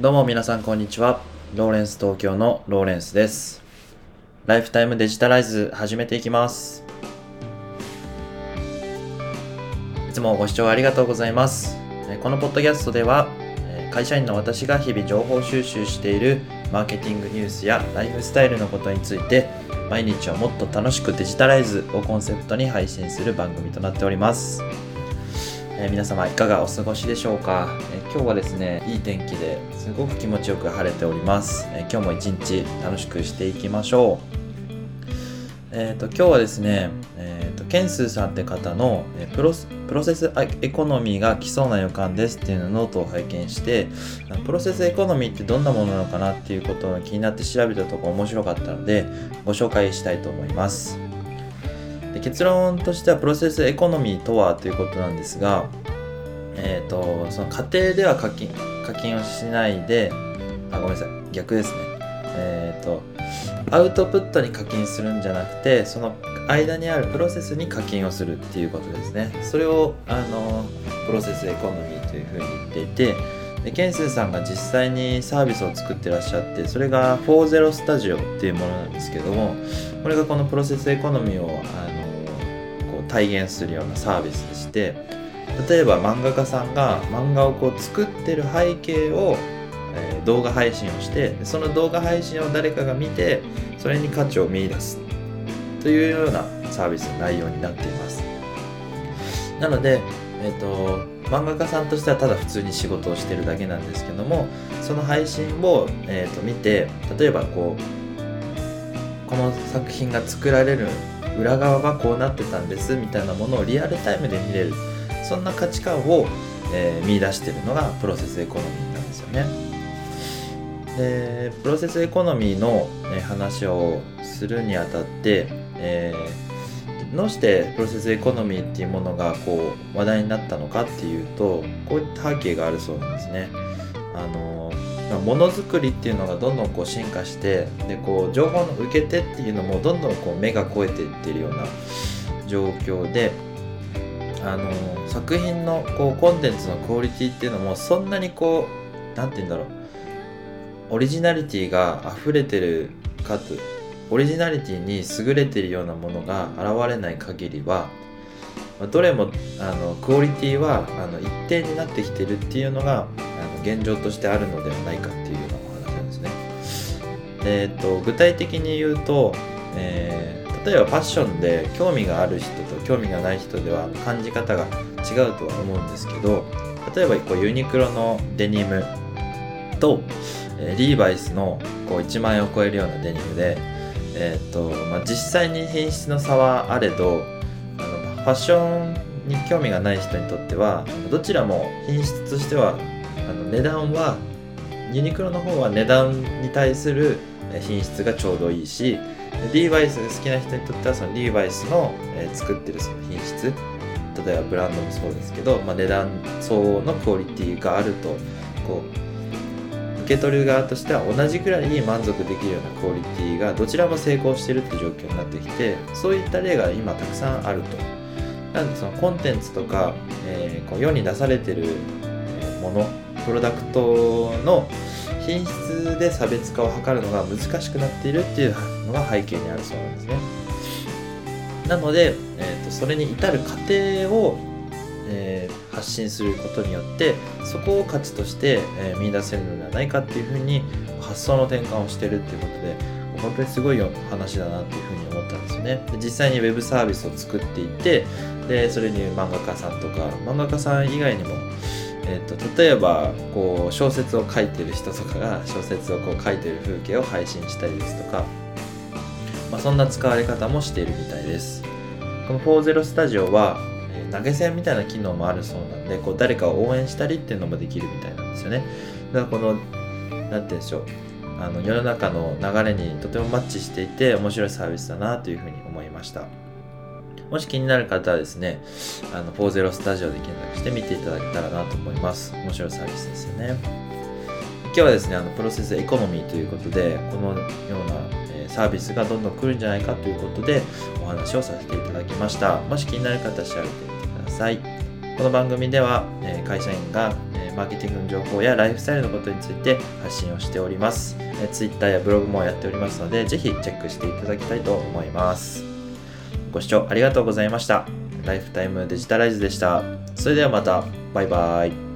どうも皆さんこんにちは。ローレンス東京のローレンスです。ライフタイムデジタライズ始めていきます。いつもご視聴ありがとうございます。えこのポッドキャストでは、え会社員の私が日々情報収集しているマーケティングニュースやライフスタイルのことについて毎日をもっと楽しくデジタライズをコンセプトに配信する番組となっております。えー皆様いかがお過ごしでしょうか、えー今日はですねいい天気ですごく気持ちよく晴れております、えー今日も一日楽しくしていきましょう。えっ、と今日はですねえっ、とけんすうさんって方のえープロスプロセスエコノミーが来そうな予感ですっていうのノートを拝見してプロセスエコノミーってどんなものなのかなっていうことが気になって調べたところ面白かったのでご紹介したいと思います。で結論としてはプロセスエコノミーとはということなんですが、えー、とその家庭では課金課金をしないであごめんなさい逆ですね。えっ、とアウトプットに課金するんじゃなくてその間にあるプロセスに課金をするっていうことですね。それをあのプロセスエコノミーというふうに言っていてでケンスーさんが実際にサービスを作ってらっしゃってそれが40スタジオっていうものなんですけどもこれがこのプロセスエコノミーをあのこう体現するようなサービスでして例えば漫画家さんが漫画をこう作ってる背景を、えー動画配信をしてその動画配信を誰かが見てそれに価値を見出す。というようなサービスの内容になっています。なので、えー、と漫画家さんとしてはただ普通に仕事をしてるだけなんですけどもその配信を、えー、と見て例えばこうこの作品が作られる裏側がこうなってたんですみたいなものをリアルタイムで見れる。そんな価値観を、えー見出してるのがプロセスエコノミーなんですよね。でプロセスエコノミーの、ね話をするにあたって、えーどうしてプロセスエコノミーっていうものがこう話題になったのかっていうとこういった背景があるそうなんですね。あのものづくりっていうのがどんどんこう進化してでこう情報の受け手っていうのもどんどんこう目が超えていってるような状況であの作品のこうコンテンツのクオリティっていうのもそんなにこうなんて言うんだろうオリジナリティが溢れてるかとオリジナリティに優れているようなものが現れない限りはどれもあのクオリティはあの一定になってきてるっていうのがあの現状としてあるのではないかっていうようなお話なんですね。えっと具体的に言うと、えー例えばファッションで興味がある人と興味がない人では感じ方が違うとは思うんですけど例えばこうユニクロのデニムと、えーリーバイスのこう1万円を超えるようなデニムで、えーとまあ、実際に品質の差はあれどあのファッションに興味がない人にとってはどちらも品質としてはあの値段はユニクロの方は値段に対する品質がちょうどいいしリーバイス好きな人にとってはそのリーバイスの、えー作ってるその品質。例えばブランドもそうですけど、まあ、値段相応のクオリティがあるとこう受け取る側としては同じくらいに満足できるようなクオリティがどちらも成功してるって状況になってきてそういった例が今たくさんあると。なのでそのコンテンツとか、えーこう世に出されてるものプロダクトの品質で差別化を図るのが難しくなっているっていうのが背景にあるそうなんですね。なので、えー、とそれに至る過程を、えー発信することによってそこを価値として、えー見出せるのではないかっていうふうに発想の転換をしてるっていうことで本当にすごい話だなっていうふうに思ったんですよね。で実際にウェブサービスを作っていてでそれに漫画家さんとか漫画家さん以外にもえー、と例えばこう小説を書いてる人とかが小説をこう書いてる風景を配信したりですとか、まあ、そんな使われ方もしているみたいです。この40スタジオは、投げ銭みたいな機能もあるそうなんでこう誰かを応援したりっていうのもできるみたいなんですよねだからこの何て言うんでしょうあの世の中の流れにとてもマッチしていて面白いサービスだなというふうに思いましたもし気になる方はですね、あの、40スタジオで検索して見ていただけたらなと思います。面白いサービスですよね。今日はですね、あの、プロセスエコノミーということで、このような、サービスがどんどん来るんじゃないかということで、お話をさせていただきました。もし気になる方は調べてさい。この番組では、会社員が、マーケティングの情報やライフスタイルのことについて発信をしております。え Twitter やブログもやっておりますので、ぜひチェックしていただきたいと思います。ご視聴ありがとうございました。ライフタイムデジタライズでした。それではまた。バイバイ。